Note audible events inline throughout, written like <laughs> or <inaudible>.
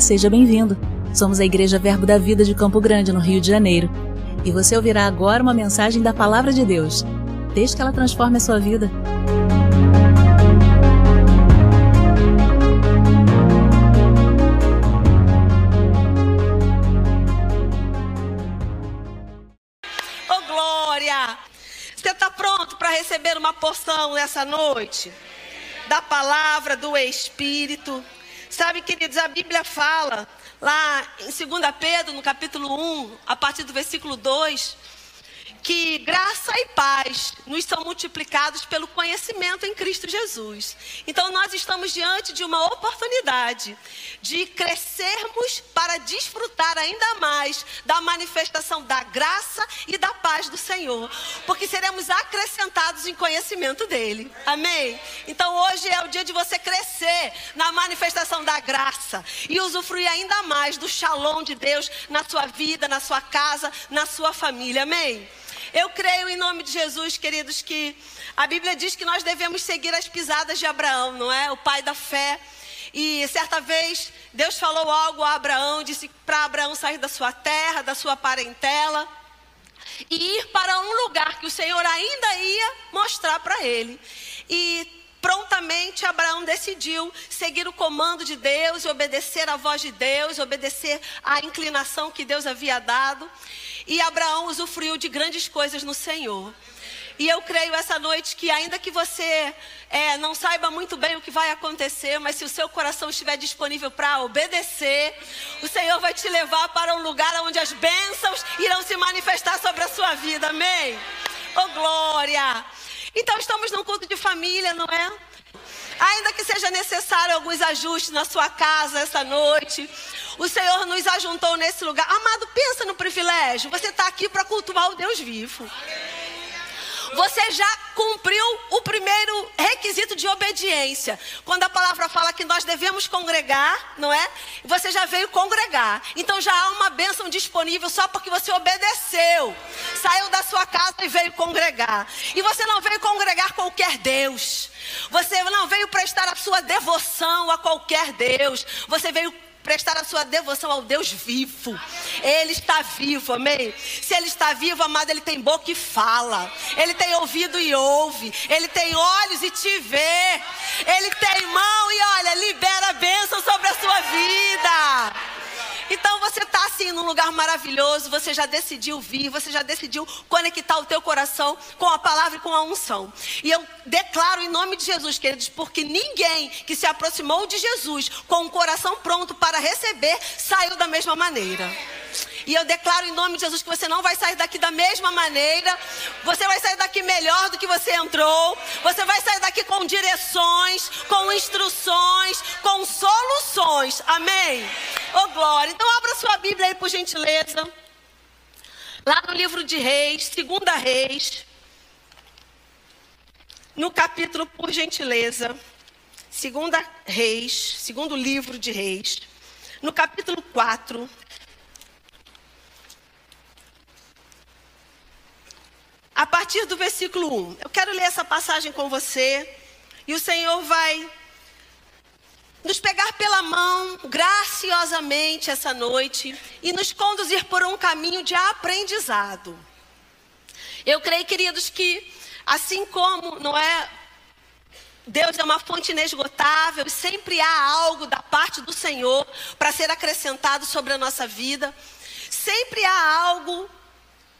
Seja bem-vindo. Somos a Igreja Verbo da Vida de Campo Grande, no Rio de Janeiro. E você ouvirá agora uma mensagem da Palavra de Deus. Desde que ela transforme a sua vida. Oh, glória! Você está pronto para receber uma porção nessa noite? Da palavra, do Espírito. Sabe, queridos, a Bíblia fala lá em 2 Pedro, no capítulo 1, a partir do versículo 2, que graça e paz nos são multiplicados pelo conhecimento em Cristo Jesus. Então nós estamos diante de uma oportunidade de crescermos para desfrutar ainda mais da manifestação da graça e da paz do Senhor, porque seremos acrescentados em conhecimento dele. Amém. Então hoje é o dia de você crescer na manifestação da graça e usufruir ainda mais do shalom de Deus na sua vida, na sua casa, na sua família. Amém. Eu creio em nome de Jesus, queridos, que a Bíblia diz que nós devemos seguir as pisadas de Abraão, não é? O pai da fé. E certa vez Deus falou algo a Abraão, disse para Abraão sair da sua terra, da sua parentela e ir para um lugar que o Senhor ainda ia mostrar para ele. E prontamente Abraão decidiu seguir o comando de Deus obedecer à voz de Deus, obedecer à inclinação que Deus havia dado. E Abraão usufruiu de grandes coisas no Senhor. E eu creio essa noite que, ainda que você é, não saiba muito bem o que vai acontecer, mas se o seu coração estiver disponível para obedecer, o Senhor vai te levar para um lugar onde as bênçãos irão se manifestar sobre a sua vida. Amém? Oh, glória! Então, estamos num culto de família, não é? Ainda que seja necessário alguns ajustes na sua casa essa noite, o Senhor nos ajuntou nesse lugar. Amado, pensa no privilégio. Você está aqui para cultuar o Deus vivo. Você já cumpriu o primeiro requisito de obediência. Quando a palavra fala que nós devemos congregar, não é? Você já veio congregar. Então já há uma bênção disponível só porque você obedeceu. Saiu da sua casa e veio congregar. E você não veio congregar qualquer Deus. Você não veio prestar a sua devoção a qualquer Deus. Você veio prestar a sua devoção ao Deus vivo. Ele está vivo, amém? Se ele está vivo, amado, ele tem boca e fala. Ele tem ouvido e ouve. Ele tem olhos e te vê. Ele tem mão e olha, libera a bênção sobre a sua vida. Então você está assim num lugar maravilhoso, você já decidiu vir, você já decidiu conectar o teu coração com a palavra e com a unção. E eu declaro em nome de Jesus, queridos, porque ninguém que se aproximou de Jesus com o coração pronto para receber saiu da mesma maneira. E eu declaro em nome de Jesus que você não vai sair daqui da mesma maneira. Você vai sair daqui melhor do que você entrou. Você vai sair daqui com direções, com instruções, com soluções. Amém? Oh glória. Então abra sua Bíblia aí por gentileza. Lá no livro de Reis, segunda Reis. No capítulo, por gentileza, segunda Reis, segundo livro de Reis, no capítulo 4, a partir do versículo 1. Eu quero ler essa passagem com você e o Senhor vai nos pegar pela mão graciosamente essa noite e nos conduzir por um caminho de aprendizado. Eu creio, queridos, que assim como não é Deus é uma fonte inesgotável e sempre há algo da parte do Senhor para ser acrescentado sobre a nossa vida. Sempre há algo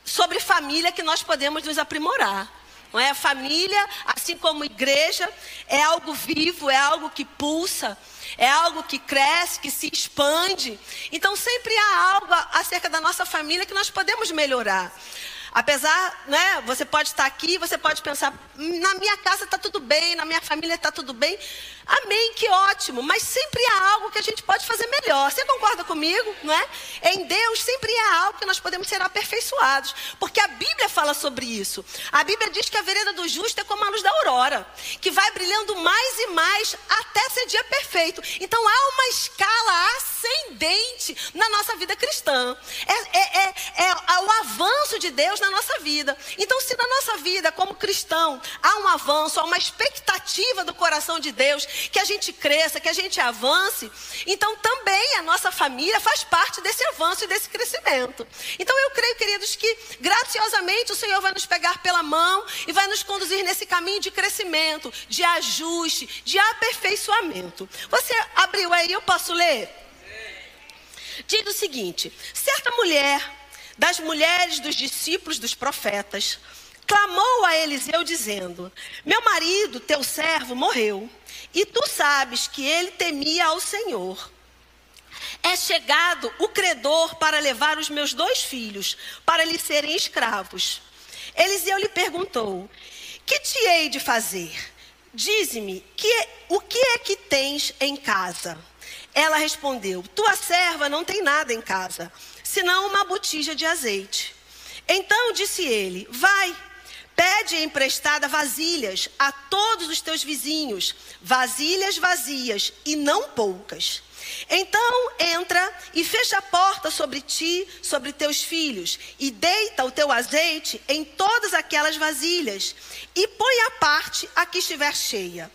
sobre família que nós podemos nos aprimorar. Não é? Família, assim como igreja, é algo vivo, é algo que pulsa, é algo que cresce, que se expande. Então sempre há algo acerca da nossa família que nós podemos melhorar. Apesar, né, você pode estar aqui, você pode pensar, na minha casa está tudo bem, na minha família está tudo bem. Amém, que ótimo. Mas sempre há algo que a gente pode fazer melhor. Você concorda comigo, não é? Em Deus sempre há algo que nós podemos ser aperfeiçoados. Porque a Bíblia fala sobre isso. A Bíblia diz que a vereda do justo é como a luz da aurora, que vai brilhando mais e mais até ser dia perfeito. Então há uma escala ascendente na nossa vida cristã. É, é, é, é o avanço de Deus na nossa vida. Então, se na nossa vida, como cristão, há um avanço, há uma expectativa do coração de Deus, que a gente cresça, que a gente avance, então também a nossa família faz parte desse avanço e desse crescimento. Então, eu creio, queridos, que graciosamente o Senhor vai nos pegar pela mão e vai nos conduzir nesse caminho de crescimento, de ajuste, de aperfeiçoamento. Você abriu aí, eu posso ler? Diz o seguinte: certa mulher das mulheres dos discípulos dos profetas, clamou a Eliseu dizendo: Meu marido, teu servo, morreu, e tu sabes que ele temia ao Senhor. É chegado o credor para levar os meus dois filhos, para lhe serem escravos. Eliseu lhe perguntou: Que te hei de fazer? Dize-me, que, o que é que tens em casa? Ela respondeu: Tua serva não tem nada em casa, senão uma botija de azeite. Então disse ele: Vai, pede emprestada vasilhas a todos os teus vizinhos, vasilhas vazias e não poucas. Então entra e fecha a porta sobre ti, sobre teus filhos, e deita o teu azeite em todas aquelas vasilhas, e põe à parte a que estiver cheia.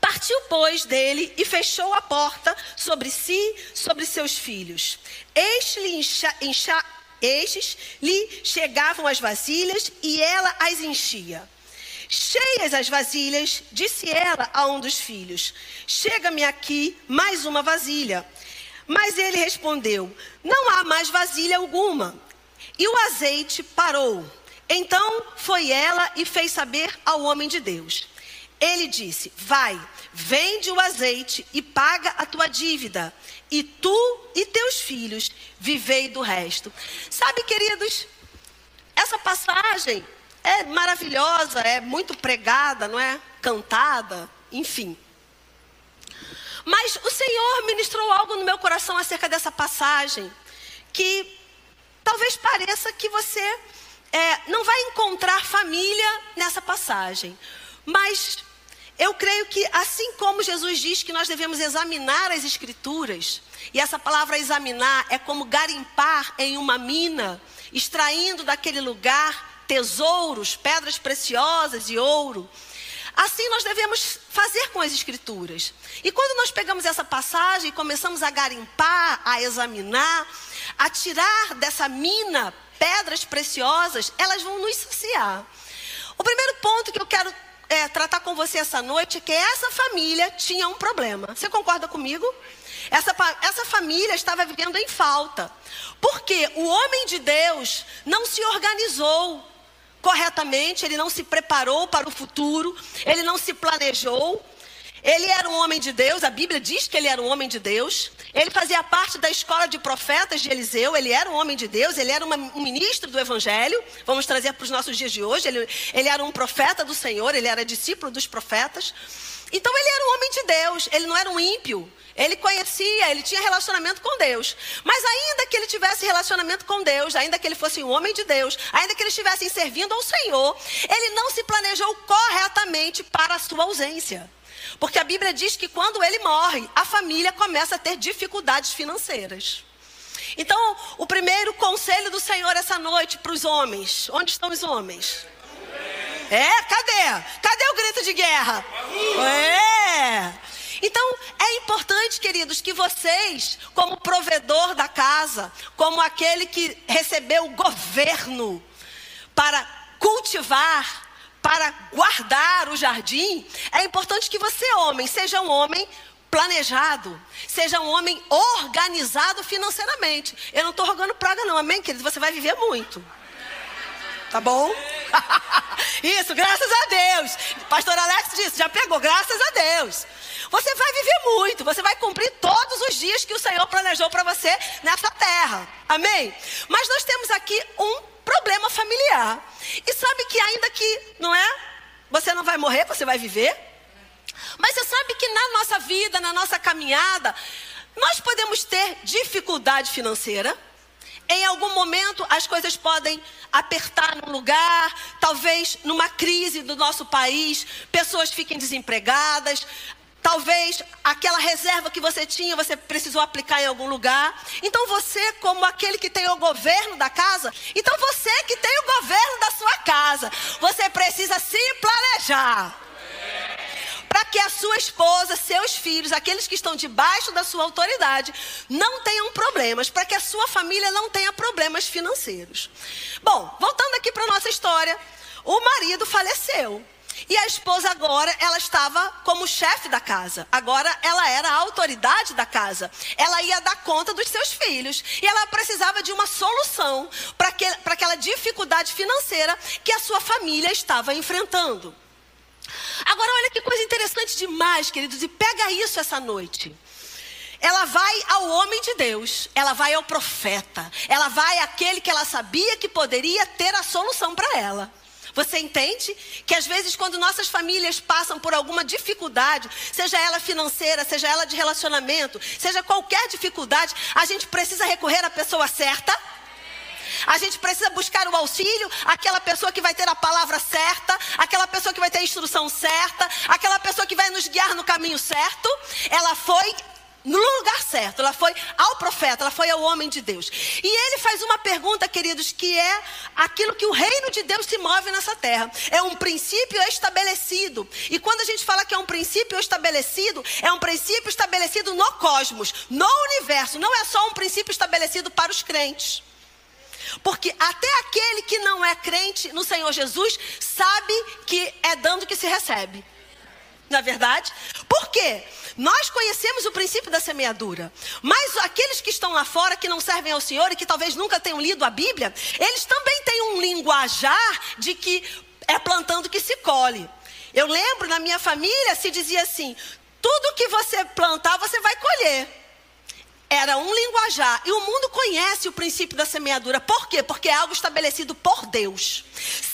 Partiu, pois, dele e fechou a porta sobre si, sobre seus filhos. Estes lhe chegavam as vasilhas e ela as enchia. Cheias as vasilhas, disse ela a um dos filhos: Chega-me aqui mais uma vasilha. Mas ele respondeu: Não há mais vasilha alguma. E o azeite parou. Então foi ela e fez saber ao homem de Deus. Ele disse: Vai, vende o azeite e paga a tua dívida, e tu e teus filhos vivei do resto. Sabe, queridos, essa passagem é maravilhosa, é muito pregada, não é? Cantada, enfim. Mas o Senhor ministrou algo no meu coração acerca dessa passagem que talvez pareça que você é, não vai encontrar família nessa passagem. Mas eu creio que, assim como Jesus diz que nós devemos examinar as Escrituras, e essa palavra examinar é como garimpar em uma mina, extraindo daquele lugar tesouros, pedras preciosas e ouro. Assim nós devemos fazer com as Escrituras. E quando nós pegamos essa passagem e começamos a garimpar, a examinar, a tirar dessa mina pedras preciosas, elas vão nos saciar. O primeiro ponto que eu quero é, tratar com você essa noite que essa família tinha um problema. Você concorda comigo? Essa, essa família estava vivendo em falta. Porque o homem de Deus não se organizou corretamente, ele não se preparou para o futuro, ele não se planejou. Ele era um homem de Deus, a Bíblia diz que ele era um homem de Deus. Ele fazia parte da escola de profetas de Eliseu, ele era um homem de Deus, ele era uma, um ministro do Evangelho. Vamos trazer para os nossos dias de hoje. Ele, ele era um profeta do Senhor, ele era discípulo dos profetas. Então ele era um homem de Deus, ele não era um ímpio. Ele conhecia, ele tinha relacionamento com Deus. Mas ainda que ele tivesse relacionamento com Deus, ainda que ele fosse um homem de Deus, ainda que eles estivessem servindo ao Senhor, ele não se planejou corretamente para a sua ausência. Porque a Bíblia diz que quando ele morre, a família começa a ter dificuldades financeiras. Então, o primeiro conselho do Senhor essa noite para os homens: onde estão os homens? É, cadê? Cadê o grito de guerra? É. Então, é importante, queridos, que vocês, como provedor da casa, como aquele que recebeu o governo para cultivar para guardar o jardim, é importante que você, homem, seja um homem planejado, seja um homem organizado financeiramente. Eu não estou rogando praga, não, amém, querido? Você vai viver muito. Tá bom? <laughs> Isso, graças a Deus. Pastor Alex disse, já pegou, graças a Deus. Você vai viver muito, você vai cumprir todos os dias que o Senhor planejou para você nessa terra. Amém? Mas nós temos aqui um problema familiar. E sabe que ainda que, não é? Você não vai morrer, você vai viver. Mas você sabe que na nossa vida, na nossa caminhada, nós podemos ter dificuldade financeira. Em algum momento as coisas podem apertar num lugar, talvez numa crise do nosso país, pessoas fiquem desempregadas, Talvez aquela reserva que você tinha, você precisou aplicar em algum lugar. Então você, como aquele que tem o governo da casa, então você que tem o governo da sua casa, você precisa se planejar. Para que a sua esposa, seus filhos, aqueles que estão debaixo da sua autoridade, não tenham problemas, para que a sua família não tenha problemas financeiros. Bom, voltando aqui para nossa história, o marido faleceu. E a esposa agora, ela estava como chefe da casa. Agora ela era a autoridade da casa. Ela ia dar conta dos seus filhos. E ela precisava de uma solução para aquela dificuldade financeira que a sua família estava enfrentando. Agora, olha que coisa interessante demais, queridos, e pega isso essa noite. Ela vai ao homem de Deus, ela vai ao profeta, ela vai àquele que ela sabia que poderia ter a solução para ela. Você entende que às vezes, quando nossas famílias passam por alguma dificuldade, seja ela financeira, seja ela de relacionamento, seja qualquer dificuldade, a gente precisa recorrer à pessoa certa? A gente precisa buscar o auxílio, aquela pessoa que vai ter a palavra certa, aquela pessoa que vai ter a instrução certa, aquela pessoa que vai nos guiar no caminho certo. Ela foi no lugar certo. Ela foi ao profeta, ela foi ao homem de Deus. E ele faz uma pergunta, queridos, que é aquilo que o reino de Deus se move nessa terra. É um princípio estabelecido. E quando a gente fala que é um princípio estabelecido, é um princípio estabelecido no cosmos, no universo. Não é só um princípio estabelecido para os crentes. Porque até aquele que não é crente no Senhor Jesus sabe que é dando que se recebe. Na é verdade? Por quê? Nós conhecemos o princípio da semeadura, mas aqueles que estão lá fora, que não servem ao Senhor e que talvez nunca tenham lido a Bíblia, eles também têm um linguajar de que é plantando que se colhe. Eu lembro na minha família se dizia assim: tudo que você plantar, você vai colher. Era um linguajar. E o mundo conhece o princípio da semeadura. Por quê? Porque é algo estabelecido por Deus.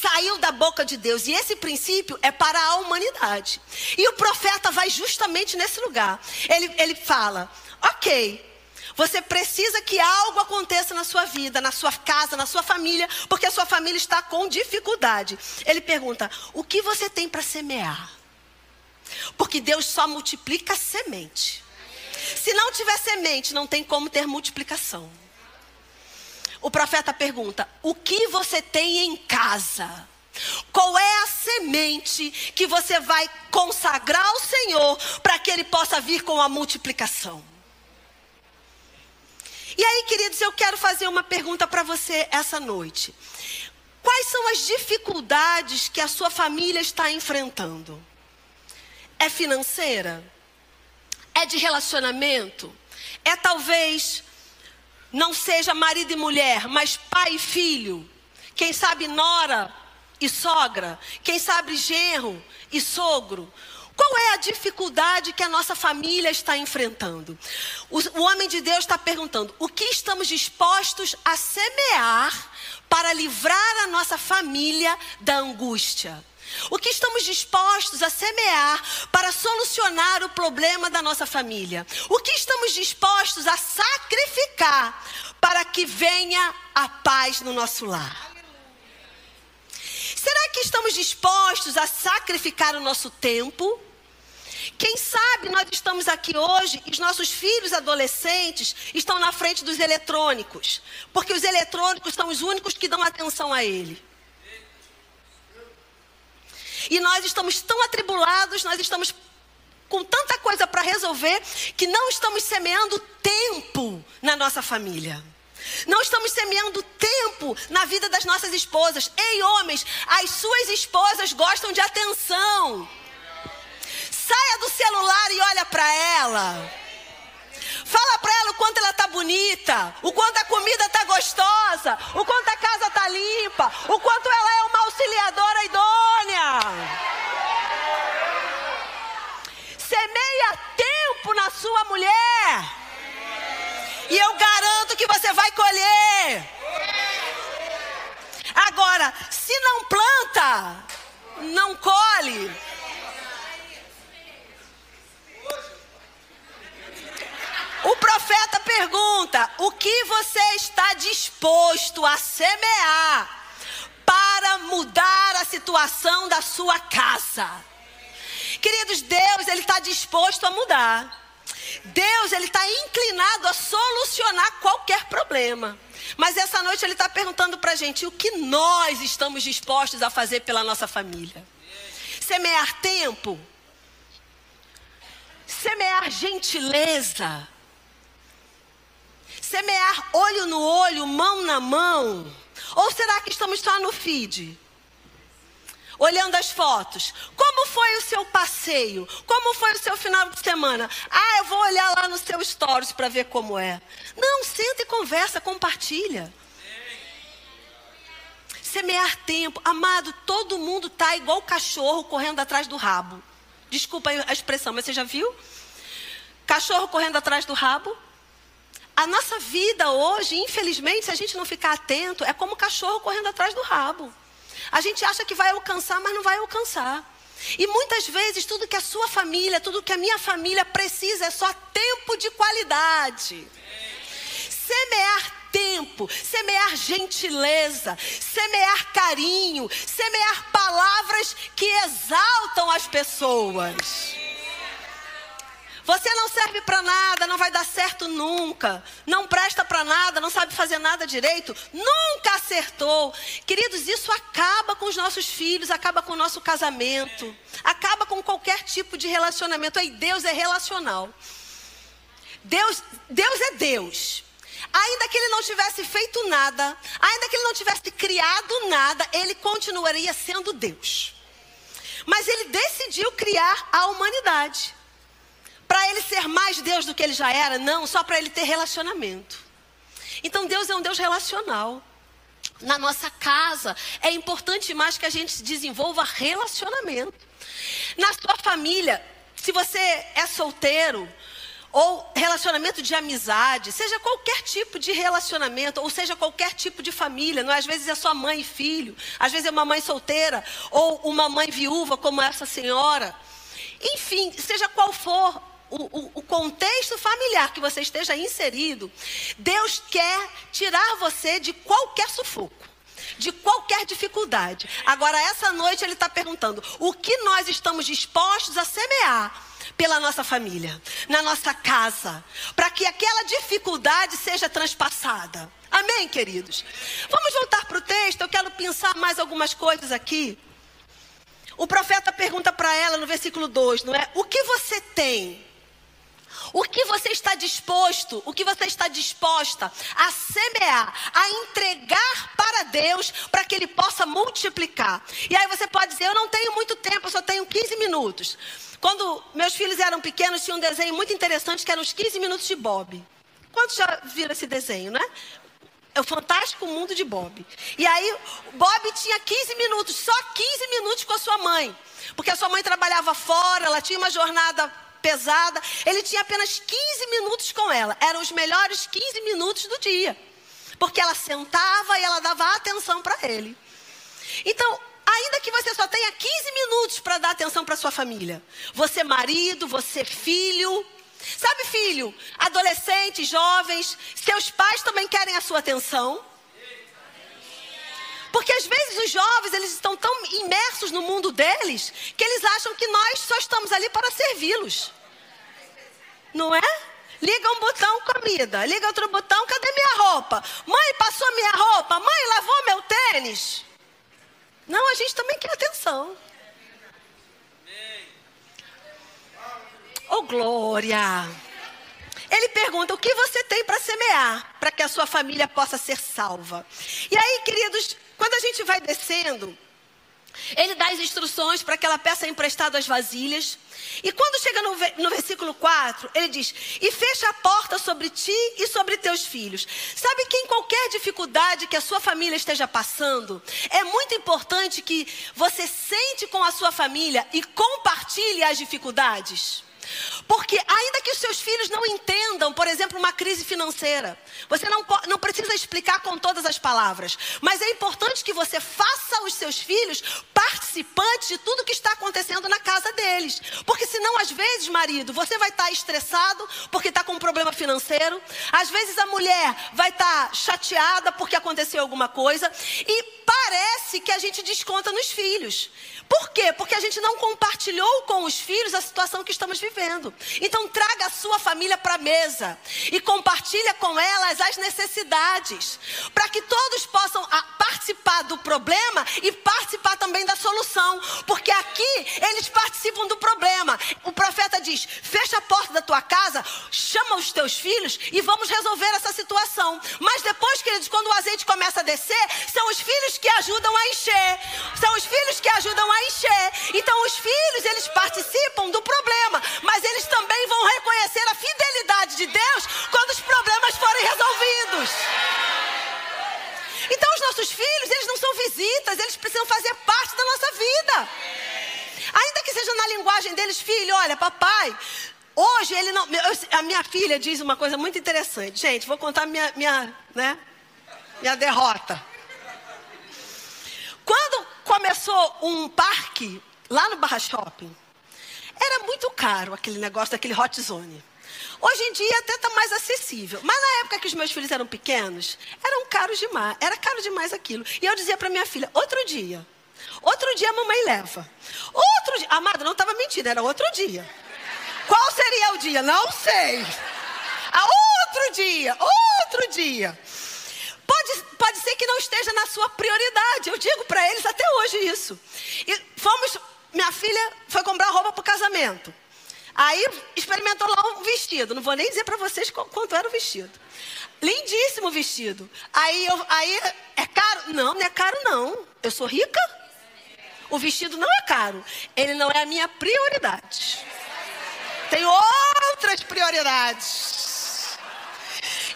Saiu da boca de Deus. E esse princípio é para a humanidade. E o profeta vai justamente nesse lugar. Ele, ele fala: ok. Você precisa que algo aconteça na sua vida, na sua casa, na sua família, porque a sua família está com dificuldade. Ele pergunta: o que você tem para semear? Porque Deus só multiplica semente. Se não tiver semente, não tem como ter multiplicação. O profeta pergunta: O que você tem em casa? Qual é a semente que você vai consagrar ao Senhor para que Ele possa vir com a multiplicação? E aí, queridos, eu quero fazer uma pergunta para você essa noite. Quais são as dificuldades que a sua família está enfrentando? É financeira? É de relacionamento? É talvez não seja marido e mulher, mas pai e filho? Quem sabe nora e sogra? Quem sabe genro e sogro? Qual é a dificuldade que a nossa família está enfrentando? O, o, homem de Deus está perguntando: o que estamos dispostos a semear para livrar a nossa família da angústia? O que estamos dispostos a semear para solucionar o problema da nossa família? O que estamos dispostos a sacrificar para que venha a paz no nosso lar? Será que estamos dispostos a sacrificar o nosso tempo? Quem sabe nós estamos aqui hoje e os nossos filhos adolescentes estão na frente dos eletrônicos, porque os eletrônicos são os únicos que dão atenção a ele. E nós estamos tão atribulados, nós estamos com tanta coisa para resolver, que não estamos semeando tempo na nossa família. Não estamos semeando tempo na vida das nossas esposas. Ei, homens, as suas esposas gostam de atenção. Saia do celular e olha para ela. Fala para ela o quanto ela tá bonita, o quanto a comida tá gostosa, o quanto a casa tá limpa, o quanto ela é uma auxiliadora idônea. Semeia tempo na sua mulher. E eu garanto que você vai colher. Agora, se não planta, não colhe. O profeta pergunta: o que você está disposto a semear para mudar a situação da sua casa? Queridos, Deus, Ele está disposto a mudar. Deus, Ele está inclinado a solucionar qualquer problema. Mas essa noite Ele está perguntando para a gente: o que nós estamos dispostos a fazer pela nossa família? semear tempo? Semear gentileza? Semear olho no olho, mão na mão? Ou será que estamos só no feed? olhando as fotos. Como foi o seu passeio? Como foi o seu final de semana? Ah, eu vou olhar lá no seu stories para ver como é. Não, senta e conversa, compartilha. Semear tempo. Amado, todo mundo tá igual cachorro correndo atrás do rabo. Desculpa a expressão, mas você já viu? Cachorro correndo atrás do rabo. A nossa vida hoje, infelizmente, se a gente não ficar atento, é como cachorro correndo atrás do rabo. A gente acha que vai alcançar, mas não vai alcançar. E muitas vezes tudo que a sua família, tudo que a minha família precisa é só tempo de qualidade. Semear tempo, semear gentileza, semear carinho, semear palavras que exaltam as pessoas. Você não serve para nada, não vai dar certo nunca. Não presta para nada, não sabe fazer nada direito. Nunca acertou. Queridos, isso acaba com os nossos filhos, acaba com o nosso casamento, acaba com qualquer tipo de relacionamento. Aí Deus é relacional. Deus, Deus é Deus. Ainda que ele não tivesse feito nada, ainda que ele não tivesse criado nada, ele continuaria sendo Deus. Mas ele decidiu criar a humanidade para ele ser mais Deus do que ele já era, não, só para ele ter relacionamento. Então Deus é um Deus relacional. Na nossa casa é importante mais que a gente desenvolva relacionamento. Na sua família, se você é solteiro, ou relacionamento de amizade, seja qualquer tipo de relacionamento, ou seja qualquer tipo de família, não é? às vezes é sua mãe e filho, às vezes é uma mãe solteira, ou uma mãe viúva como essa senhora. Enfim, seja qual for o, o, contexto familiar que você esteja inserido, Deus quer tirar você de qualquer sufoco de qualquer dificuldade. Agora, essa noite, Ele está perguntando: o que nós estamos dispostos a semear pela nossa família, na nossa casa, para que aquela dificuldade seja transpassada? Amém, queridos? Vamos voltar para o texto, eu quero pensar mais algumas coisas aqui. O profeta pergunta para ela no versículo 2, não é? O que você tem? O que você está disposto, o que você está disposta a semear, a entregar para Deus, para que Ele possa multiplicar. E aí você pode dizer: Eu não tenho muito tempo, eu só tenho 15 minutos. Quando meus filhos eram pequenos, tinha um desenho muito interessante que era os 15 minutos de Bob. Quantos já viram esse desenho, né? É o fantástico mundo de Bob. E aí, Bob tinha 15 minutos, só 15 minutos com a sua mãe. Porque a sua mãe trabalhava fora, ela tinha uma jornada pesada. Ele tinha apenas 15 minutos com ela. Eram os melhores 15 minutos do dia. Porque ela sentava e ela dava atenção para ele. Então, ainda que você só tenha 15 minutos para dar atenção para sua família, você marido, você filho, sabe filho, adolescentes, jovens, seus pais também querem a sua atenção. Porque às vezes os jovens, eles estão tão imersos no mundo deles, que eles acham que nós só estamos ali para servi-los. Não é? Liga um botão, comida. Liga outro botão, cadê minha roupa? Mãe, passou minha roupa? Mãe, lavou meu tênis? Não, a gente também quer atenção. Oh, glória! Ele pergunta: o que você tem para semear, para que a sua família possa ser salva? E aí, queridos, quando a gente vai descendo, ele dá as instruções para que ela peça emprestado as vasilhas. E quando chega no, no, versículo 4, ele diz: E fecha a porta sobre ti e sobre teus filhos. Sabe que em qualquer dificuldade que a sua família esteja passando, é muito importante que você sente com a sua família e compartilhe as dificuldades. Porque, ainda que os seus filhos não entendam, por exemplo, uma crise financeira, você não, não precisa explicar com todas as palavras, mas é importante que você faça os seus filhos participantes de tudo que está acontecendo na casa deles. Porque, senão, às vezes, marido, você vai estar estressado porque está com um problema financeiro, às vezes, a mulher vai estar chateada porque aconteceu alguma coisa, e parece que a gente desconta nos filhos. Por quê? Porque a gente não compartilhou com os filhos a situação que estamos vivendo. Então traga a sua família para a mesa e compartilha com elas as necessidades, para que todos possam ah, participar do problema e participar também da solução, porque aqui eles participam do problema. O profeta diz: "Fecha a porta da tua casa, chama os teus filhos e vamos resolver essa situação". Mas depois, queridos, quando o azeite começa a descer, são os filhos que ajudam a encher, são os filhos que ajudam a encher. Então, os filhos, eles participam do problema, mas eles também vão reconhecer a fidelidade de Deus quando os problemas forem resolvidos. Então, os nossos filhos, eles não são visitas, eles precisam fazer parte da nossa vida. Ainda que seja na linguagem deles, filho, olha, papai, hoje ele não. A minha filha diz uma coisa muito interessante. Gente, vou contar minha, minha, né, minha derrota. Quando começou um parque lá no Barra Shopping, era muito caro aquele negócio daquele hot zone. Hoje em dia até está mais acessível. Mas na época que os meus filhos eram pequenos, eram caros demais. Era caro demais aquilo. E eu dizia para minha filha, outro dia. Outro dia a mamãe leva. Outro dia. Amada, não estava mentindo, era outro dia. Qual seria o dia? Não sei. Outro dia, outro dia. Pode, pode ser que não esteja na sua prioridade. Eu digo para eles até hoje isso. E fomos, minha filha foi comprar roupa para o casamento. Aí experimentou lá um vestido. Não vou nem dizer para vocês quanto era o vestido. Lindíssimo vestido. Aí, eu, aí é caro? Não, não é caro não. Eu sou rica. O vestido não é caro. Ele não é a minha prioridade. Tem outras prioridades.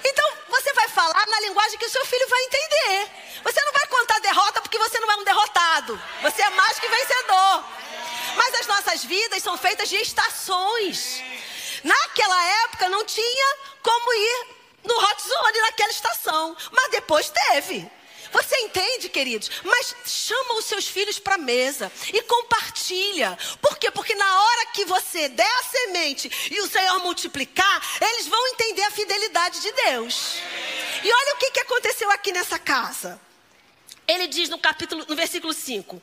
Então, você vai falar na linguagem que o seu filho vai entender. Você não vai contar derrota porque você não é um derrotado. Você é mais que vencedor. Mas as nossas vidas são feitas de estações. Naquela época não tinha como ir no hot zone naquela estação, mas depois teve. Você entende, queridos? Mas chama os seus filhos para a mesa e compartilha. Por quê? Porque na hora que você der a semente e o Senhor multiplicar, eles vão entender a fidelidade de Deus. E olha o que, que aconteceu aqui nessa casa. Ele diz no capítulo, no versículo 5: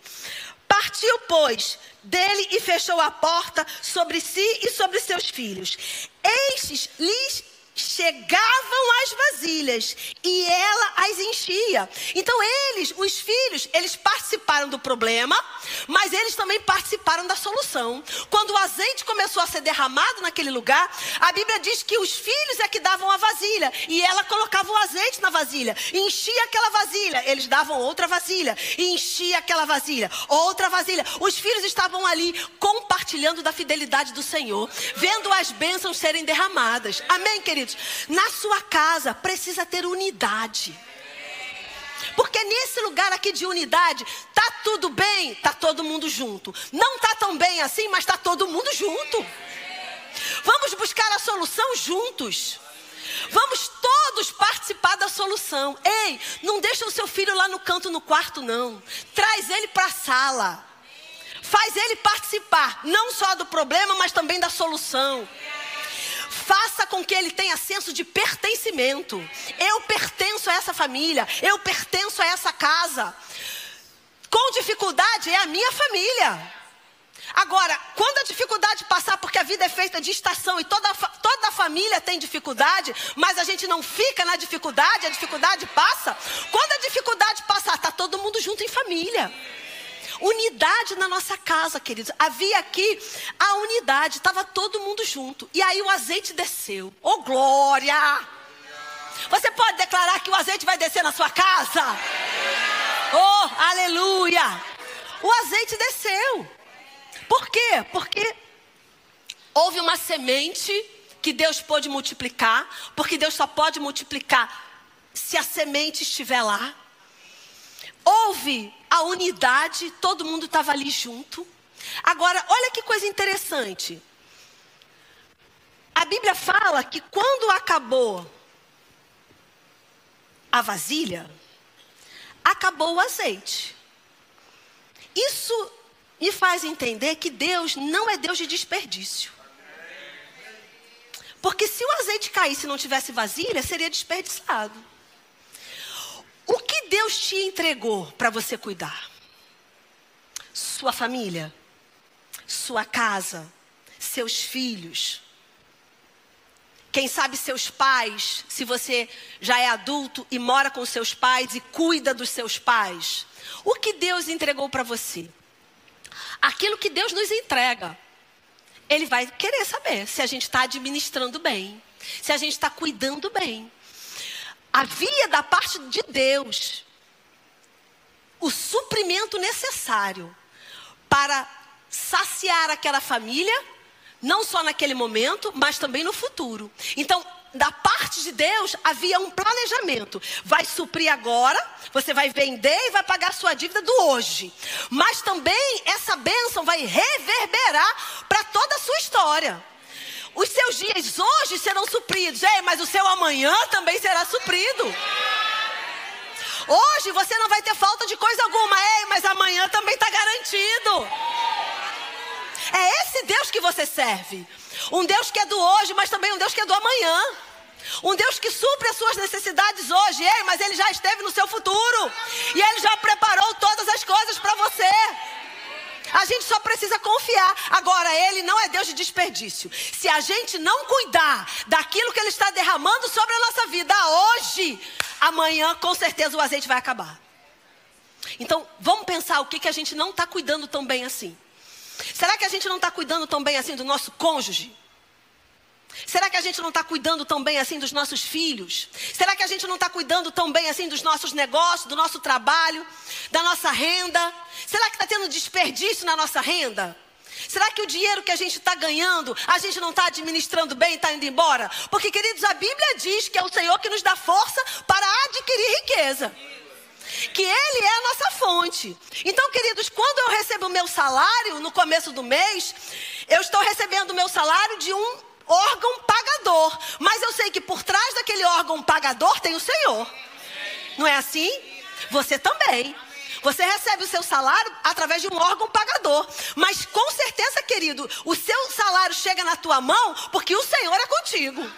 Partiu, pois, dele e fechou a porta sobre si e sobre seus filhos. Estes lhes chegavam as vasilhas e ela as enchia. Então eles, os filhos, eles participaram do problema, mas eles também participaram da solução. Quando o azeite começou a ser derramado naquele lugar, a Bíblia diz que os filhos é que davam a vasilha e ela colocava o azeite na vasilha, enchia aquela vasilha, eles davam outra vasilha, enchia aquela vasilha, outra vasilha. Os filhos estavam ali compartilhando da fidelidade do Senhor, vendo as bênçãos serem derramadas. Amém, queridos? Queridos, na sua casa precisa ter unidade. Porque nesse lugar aqui de unidade, tá tudo bem, tá todo mundo junto. Não tá tão bem assim, mas tá todo mundo junto. Vamos buscar a solução juntos. Vamos todos participar da solução. Ei, não deixa o seu filho lá no canto no quarto não. Traz ele para a sala. Faz ele participar não só do problema, mas também da solução. Faça com que ele tenha senso de pertencimento. Eu pertenço a essa família, eu pertenço a essa casa. Com dificuldade é a minha família. Agora, quando a dificuldade passar, porque a vida é feita de estação e toda, toda a família tem dificuldade, mas a gente não fica na dificuldade, a dificuldade passa. Quando a dificuldade passar, está todo mundo junto em família. Unidade na nossa casa, queridos. Havia aqui a unidade, estava todo mundo junto. E aí o azeite desceu. Oh, glória! Você pode declarar que o azeite vai descer na sua casa? Oh, aleluia! O azeite desceu. Por quê? Porque houve uma semente que Deus pôde multiplicar, porque Deus só pode multiplicar se a semente estiver lá. Houve a unidade, todo mundo estava ali junto. Agora, olha que coisa interessante. A Bíblia fala que quando acabou a vasilha, acabou o azeite. Isso me faz entender que Deus não é Deus de desperdício. Porque se o azeite caísse e não tivesse vasilha, seria desperdiçado. O que Deus te entregou para você cuidar? Sua família, sua casa, seus filhos. Quem sabe seus pais, se você já é adulto e mora com seus pais e cuida dos seus pais. O que Deus entregou para você? Aquilo que Deus nos entrega. ele vai querer saber se a gente está administrando bem, se a gente está cuidando bem. Havia da parte de Deus o suprimento necessário para saciar aquela família, não só naquele momento, mas também no futuro. Então, da parte de Deus havia um planejamento. Vai suprir agora, você vai vender e vai pagar a sua dívida do hoje. Mas também essa bênção vai reverberar para toda a sua história. Os seus dias hoje serão supridos, Ei, mas o seu amanhã também será suprido. Hoje você não vai ter falta de coisa alguma, Ei, mas amanhã também está garantido. É esse Deus que você serve. Um Deus que é do hoje, mas também um Deus que é do amanhã. Um Deus que supre as suas necessidades hoje, Ei, mas Ele já esteve no seu futuro. E Ele já preparou todas as coisas para você. A gente só precisa confiar. Agora, Ele não é Deus de desperdício. Se a gente não cuidar daquilo que Ele está derramando sobre a nossa vida hoje, amanhã com certeza o azeite vai acabar. Então, vamos pensar o que, que a gente não está cuidando tão bem assim. Será que a gente não está cuidando tão bem assim do nosso cônjuge? Será que a gente não está cuidando tão bem assim dos nossos filhos? Será que a gente não está cuidando tão bem assim dos nossos negócios, do nosso trabalho, da nossa renda? Será que está tendo desperdício na nossa renda? Será que o dinheiro que a gente está ganhando, a gente não está administrando bem e está indo embora? Porque, queridos, a Bíblia diz que é o Senhor que nos dá força para adquirir riqueza que Ele é a nossa fonte. Então, queridos, quando eu recebo o meu salário no começo do mês, eu estou recebendo o meu salário de um órgão pagador. Mas eu sei que por trás daquele órgão pagador tem o Senhor. Não é assim? Você também. Você recebe o seu salário através de um órgão pagador. Mas com certeza, querido, o seu salário chega na tua mão porque o Senhor é contigo.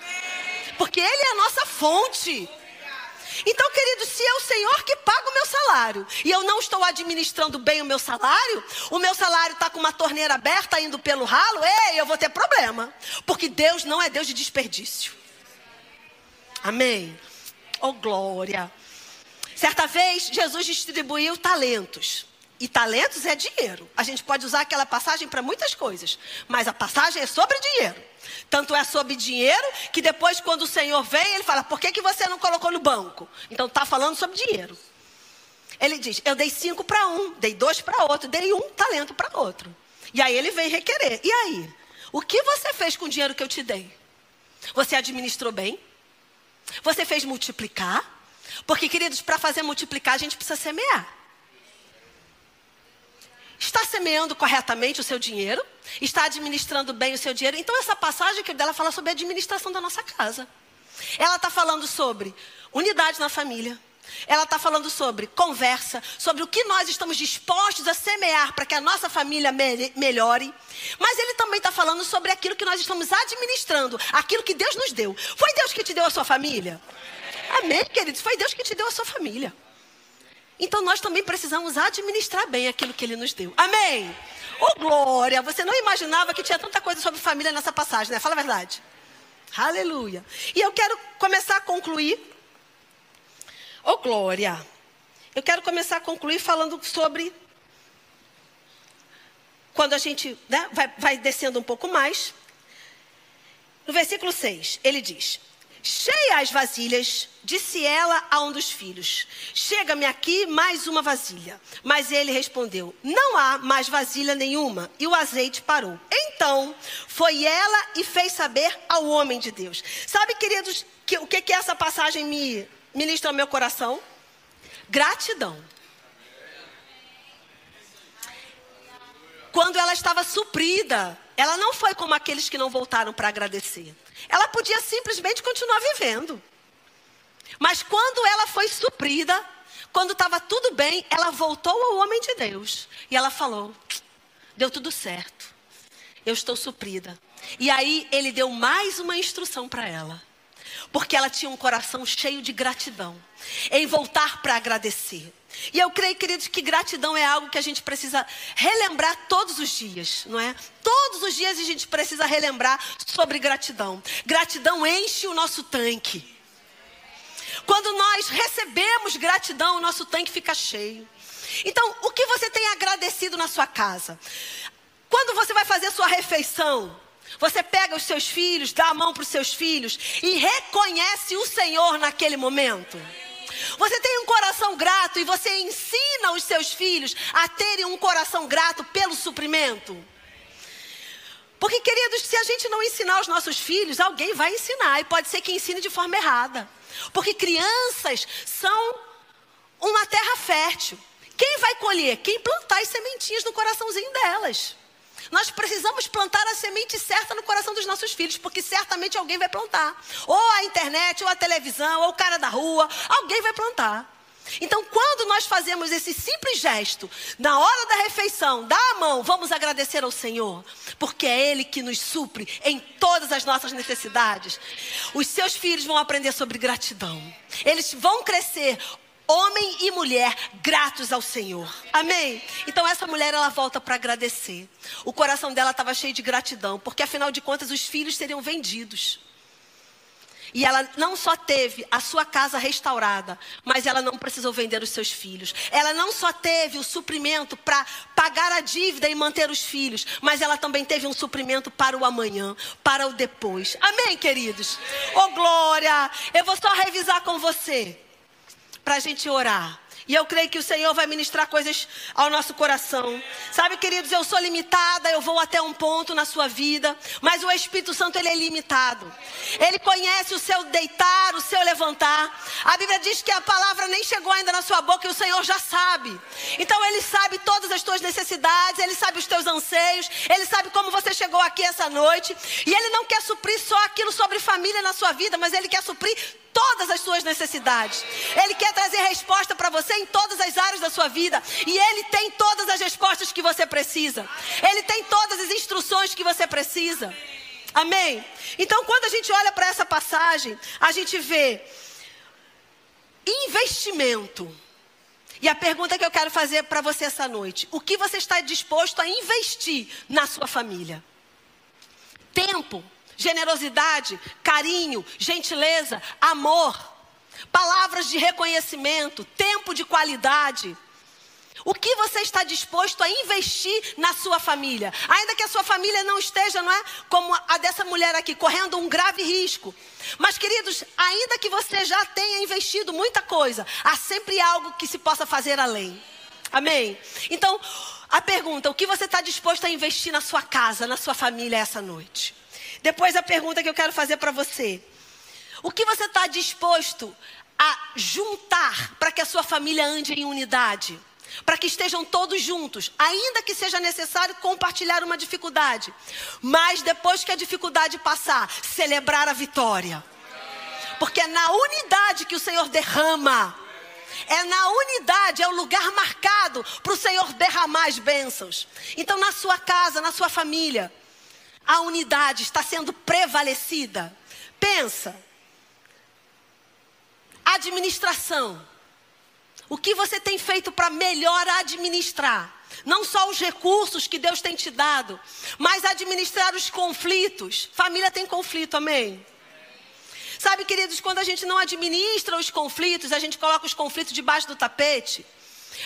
Porque Ele é a nossa fonte. Então, querido, se é o Senhor que paga o meu salário e eu não estou administrando bem o meu salário, o meu salário está com uma torneira aberta indo pelo ralo, ei, eu vou ter problema. Porque Deus não é Deus de desperdício. Amém. Oh, glória. Certa vez, Jesus distribuiu talentos. E talentos é dinheiro. A gente pode usar aquela passagem para muitas coisas, mas a passagem é sobre dinheiro. Tanto é sobre dinheiro que depois, quando o Senhor vem, ele fala: por que, que você não colocou no banco? Então está falando sobre dinheiro. Ele diz: eu dei cinco para um, dei dois para outro, dei um talento para outro. E aí ele vem requerer. E aí? O que você fez com o dinheiro que eu te dei? Você administrou bem? Você fez multiplicar? Porque, queridos, para fazer multiplicar, a gente precisa semear. Está semeando corretamente o seu dinheiro? Está administrando bem o seu dinheiro? Então, essa passagem que dela fala sobre a administração da nossa casa. Ela está falando sobre unidade na família. Ela está falando sobre conversa, sobre o que nós estamos dispostos a semear para que a nossa família me melhore. Mas ele também está falando sobre aquilo que nós estamos administrando, aquilo que Deus nos deu. Foi Deus que te deu a sua família? Amém, queridos? Foi Deus que te deu a sua família. Então nós também precisamos administrar bem aquilo que ele nos deu. Amém? Oh, glória! Você não imaginava que tinha tanta coisa sobre família nessa passagem, né? Fala a verdade. Aleluia. E eu quero começar a concluir. Oh, glória! Eu quero começar a concluir falando sobre. Quando a gente né, vai, vai descendo um pouco mais. No versículo 6, ele diz: Cheia as vasilhas, disse ela a um dos filhos: Chega-me aqui mais uma vasilha. Mas ele respondeu: Não há mais vasilha nenhuma. E o azeite parou. Então foi ela e fez saber ao homem de Deus. Sabe, queridos, que, o que, que essa passagem me ministra ao meu coração? Gratidão. Quando ela estava suprida, ela não foi como aqueles que não voltaram para agradecer. Ela podia simplesmente continuar vivendo. Mas quando ela foi suprida, quando estava tudo bem, ela voltou ao homem de Deus. E ela falou: deu tudo certo. Eu estou suprida. E aí ele deu mais uma instrução para ela. Porque ela tinha um coração cheio de gratidão. Em voltar para agradecer. E eu creio, queridos, que gratidão é algo que a gente precisa relembrar todos os dias, não é? Todos os dias a gente precisa relembrar sobre gratidão. Gratidão enche o nosso tanque. Quando nós recebemos gratidão, o nosso tanque fica cheio. Então, o que você tem agradecido na sua casa? Quando você vai fazer sua refeição, Você pega os seus filhos, dá a mão para os seus filhos e reconhece o Senhor naquele momento. Você tem um coração grato e você ensina os seus filhos a terem um coração grato pelo suprimento. Porque, queridos, se a gente não ensinar os nossos filhos, alguém vai ensinar. E pode ser que ensine de forma errada. Porque crianças são uma terra fértil. Quem vai colher? Quem plantar as sementinhas no coraçãozinho delas. Nós precisamos plantar a semente certa no coração dos nossos filhos, porque certamente alguém vai plantar. Ou a internet, ou a televisão, ou o cara da rua, alguém vai plantar. Então, quando nós fazemos esse simples gesto, na hora da refeição, dá a mão, vamos agradecer ao Senhor, porque é Ele que nos supre em todas as nossas necessidades. Os seus filhos vão aprender sobre gratidão, eles vão crescer homem e mulher gratos ao Senhor. Amém? Então essa mulher ela volta para agradecer. O coração dela estava cheio de gratidão, porque afinal de contas os filhos seriam vendidos. E ela não só teve a sua casa restaurada, mas ela não precisou vender os seus filhos. Ela não só teve o suprimento para pagar a dívida e manter os filhos, mas ela também teve um suprimento para o amanhã, para o depois. Amém, queridos? Oh, glória! Eu vou só revisar com você para a gente orar. E eu creio que o Senhor vai ministrar coisas ao nosso coração. Sabe, queridos, eu sou limitada, eu vou até um ponto na sua vida, mas o Espírito Santo ele é ilimitado. Ele conhece o seu deitar, o seu levantar. A Bíblia diz que a palavra nem chegou ainda na sua boca e o Senhor já sabe. Então ele sabe todas as tuas necessidades, ele sabe os teus anseios, ele sabe como você chegou aqui essa noite, e ele não quer suprir só aquilo sobre família na sua vida, mas ele quer suprir todas as suas necessidades. Ele quer trazer resposta para você em todas as áreas da sua vida. E Ele tem todas as respostas que você precisa. Ele tem todas as instruções que você precisa. Amém? Então, quando a gente olha para essa passagem, a gente vê investimento. E a pergunta que eu quero fazer para você essa noite: o que você está disposto a investir na sua família? Tempo, generosidade, carinho, gentileza, amor, palavras de reconhecimento, tempo de qualidade. O que você está disposto a investir na sua família? Ainda que a sua família não esteja, não é? Como a dessa mulher aqui, correndo um grave risco. Mas, queridos, ainda que você já tenha investido muita coisa, há sempre algo que se possa fazer além. Amém? Então, a pergunta: o que você está disposto a investir na sua casa, na sua família essa noite? Depois a pergunta que eu quero fazer para você: o que você está disposto a juntar para que a sua família ande em unidade? Para que estejam todos juntos, ainda que seja necessário compartilhar uma dificuldade, mas depois que a dificuldade passar, celebrar a vitória. Porque é na unidade que o Senhor derrama. É na unidade, é o lugar marcado para o Senhor derramar as bênçãos. Então, na sua casa, na sua família, a unidade está sendo prevalecida. Pensa. Administração. O que você tem feito para melhor administrar? Não só os recursos que Deus tem te dado, mas administrar os conflitos. Família tem conflito, amém? Sabe, queridos, quando a gente não administra os conflitos, a gente coloca os conflitos debaixo do tapete.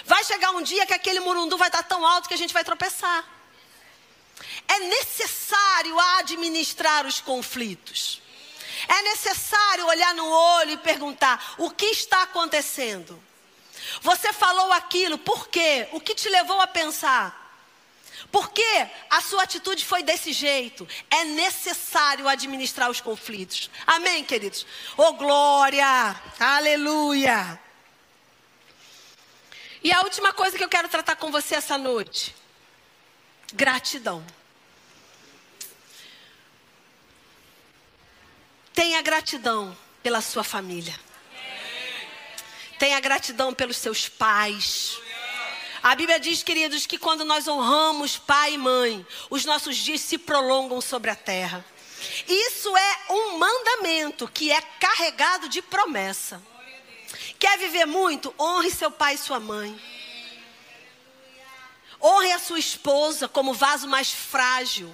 Vai chegar um dia que aquele murundu vai estar tão alto que a gente vai tropeçar. É necessário administrar os conflitos. É necessário olhar no olho e perguntar: o que está acontecendo? Você falou aquilo, por quê? O que te levou a pensar? Por que a sua atitude foi desse jeito? É necessário administrar os conflitos. Amém, queridos? Oh, glória! Aleluia! E a última coisa que eu quero tratar com você essa noite: gratidão. Tenha gratidão pela sua família. Tenha gratidão pelos seus pais. A Bíblia diz, queridos, que quando nós honramos pai e mãe, os nossos dias se prolongam sobre a terra. Isso é um mandamento que é carregado de promessa. Quer viver muito? Honre seu pai e sua mãe. Honre a sua esposa como vaso mais frágil.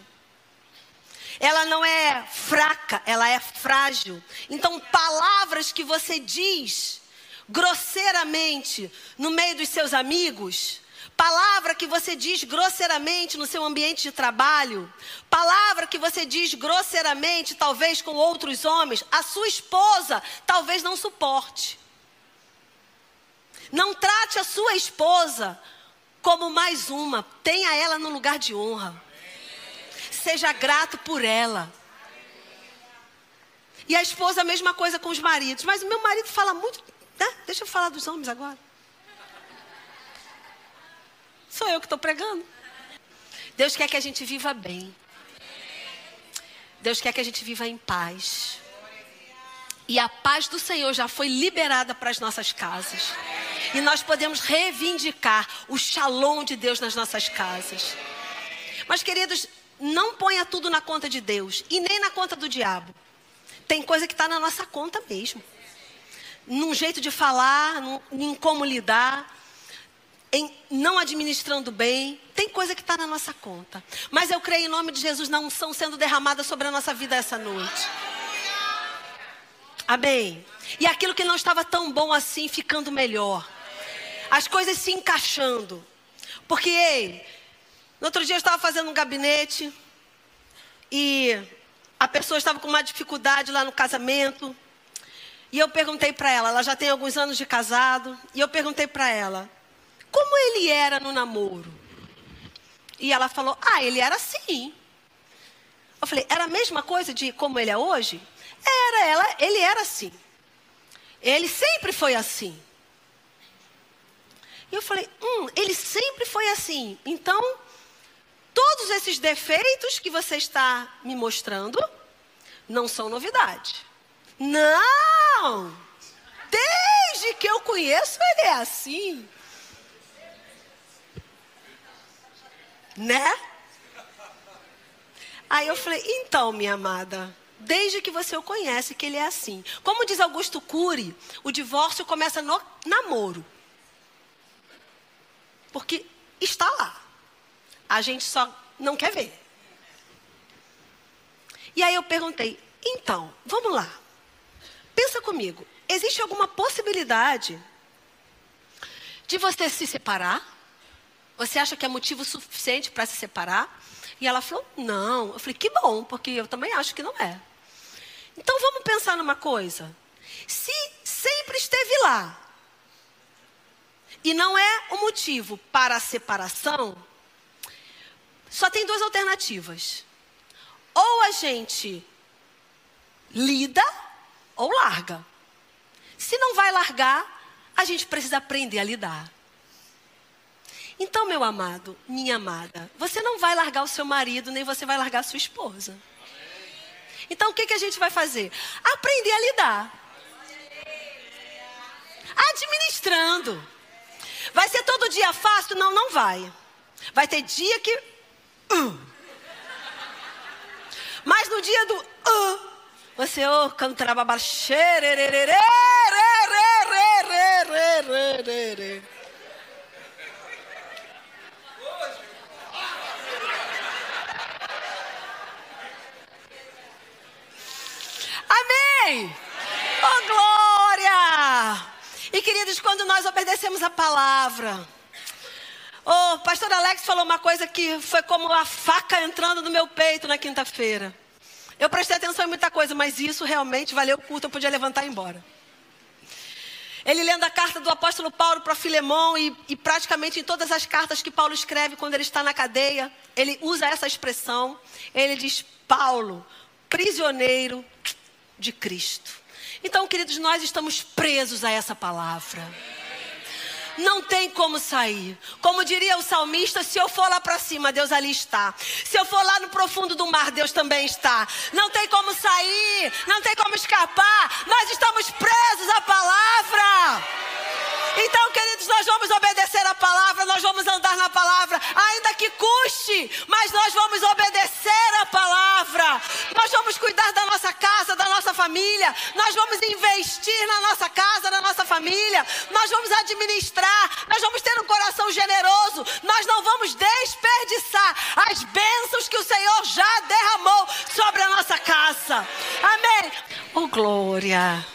Ela não é fraca, ela é frágil. Então, palavras que você diz grosseiramente no meio dos seus amigos palavra que você diz grosseiramente no seu ambiente de trabalho, palavra que você diz grosseiramente, talvez com outros homens, a sua esposa talvez não suporte. Não trate a sua esposa como mais uma, tenha ela no lugar de honra. Seja grato por ela. E a esposa, a mesma coisa com os maridos. Mas o meu marido fala muito. Né? Deixa eu falar dos homens agora. Sou eu que estou pregando. Deus quer que a gente viva bem. Deus quer que a gente viva em paz. E a paz do Senhor já foi liberada para as nossas casas. E nós podemos reivindicar o shalom de Deus nas nossas casas. Mas, queridos, não ponha tudo na conta de Deus e nem na conta do diabo. Tem coisa que está na nossa conta mesmo. Num jeito de falar, num, em como lidar em não administrando bem, tem coisa que está na nossa conta. Mas eu creio em nome de Jesus na unção sendo derramada sobre a nossa vida essa noite. Amém. E aquilo que não estava tão bom assim, ficando melhor. As coisas se encaixando. Porque, ei, no outro dia eu estava fazendo um gabinete e a pessoa estava com uma dificuldade lá no casamento. E eu perguntei para ela, ela já tem alguns anos de casado, e eu perguntei para ela: como ele era no namoro? E ela falou: Ah, ele era assim. Eu falei: Era a mesma coisa de como ele é hoje? Era, ela, ele era assim. Ele sempre foi assim. E eu falei: Hum, ele sempre foi assim. Então, todos esses defeitos que você está me mostrando não são novidade. Não! Desde que eu conheço, ele é assim. Né? Aí eu falei, então, minha amada, desde que você o conhece, que ele é assim. Como diz Augusto Cury, o divórcio começa no namoro. Porque está lá. A gente só não quer ver. E aí eu perguntei, então, vamos lá. Pensa comigo, existe alguma possibilidade de você se separar? Você acha que é motivo suficiente para se separar? E ela falou: Não. Eu falei: Que bom, porque eu também acho que não é. Então vamos pensar numa coisa. Se sempre esteve lá e não é o motivo para a separação, só tem duas alternativas. Ou a gente lida ou larga. Se não vai largar, a gente precisa aprender a lidar. Então, meu amado, minha amada, você não vai largar o seu marido, nem você vai largar a sua esposa. Então, o que, que a gente vai fazer? Aprender a lidar. Administrando. Vai ser todo dia fácil? Não, não vai. Vai ter dia que. Uh. Mas no dia do. Uh, você, oh, cantarababa, Amém! Oh, glória! E queridos, quando nós obedecemos a palavra, o pastor Alex falou uma coisa que foi como a faca entrando no meu peito na quinta-feira. Eu prestei atenção em muita coisa, mas isso realmente valeu o culto, eu podia levantar e ir embora. Ele lendo a carta do apóstolo Paulo para Filemão e, e, praticamente em todas as cartas que Paulo escreve quando ele está na cadeia, ele usa essa expressão. Ele diz: Paulo, prisioneiro de Cristo. Então, queridos, nós estamos presos a essa palavra. Não tem como sair. Como diria o salmista, se eu for lá para cima, Deus ali está. Se eu for lá no profundo do mar, Deus também está. Não tem como sair, não tem como escapar. Nós estamos presos à palavra. Então, queridos, nós vamos obedecer a palavra, nós vamos andar na palavra, ainda que custe, mas nós vamos obedecer a palavra. Nós vamos cuidar da nossa casa, da nossa família, nós vamos investir na nossa casa, na nossa família, nós vamos administrar, nós vamos ter um coração generoso, nós não vamos desperdiçar as bênçãos que o Senhor já derramou sobre a nossa casa. Amém. Oh, glória.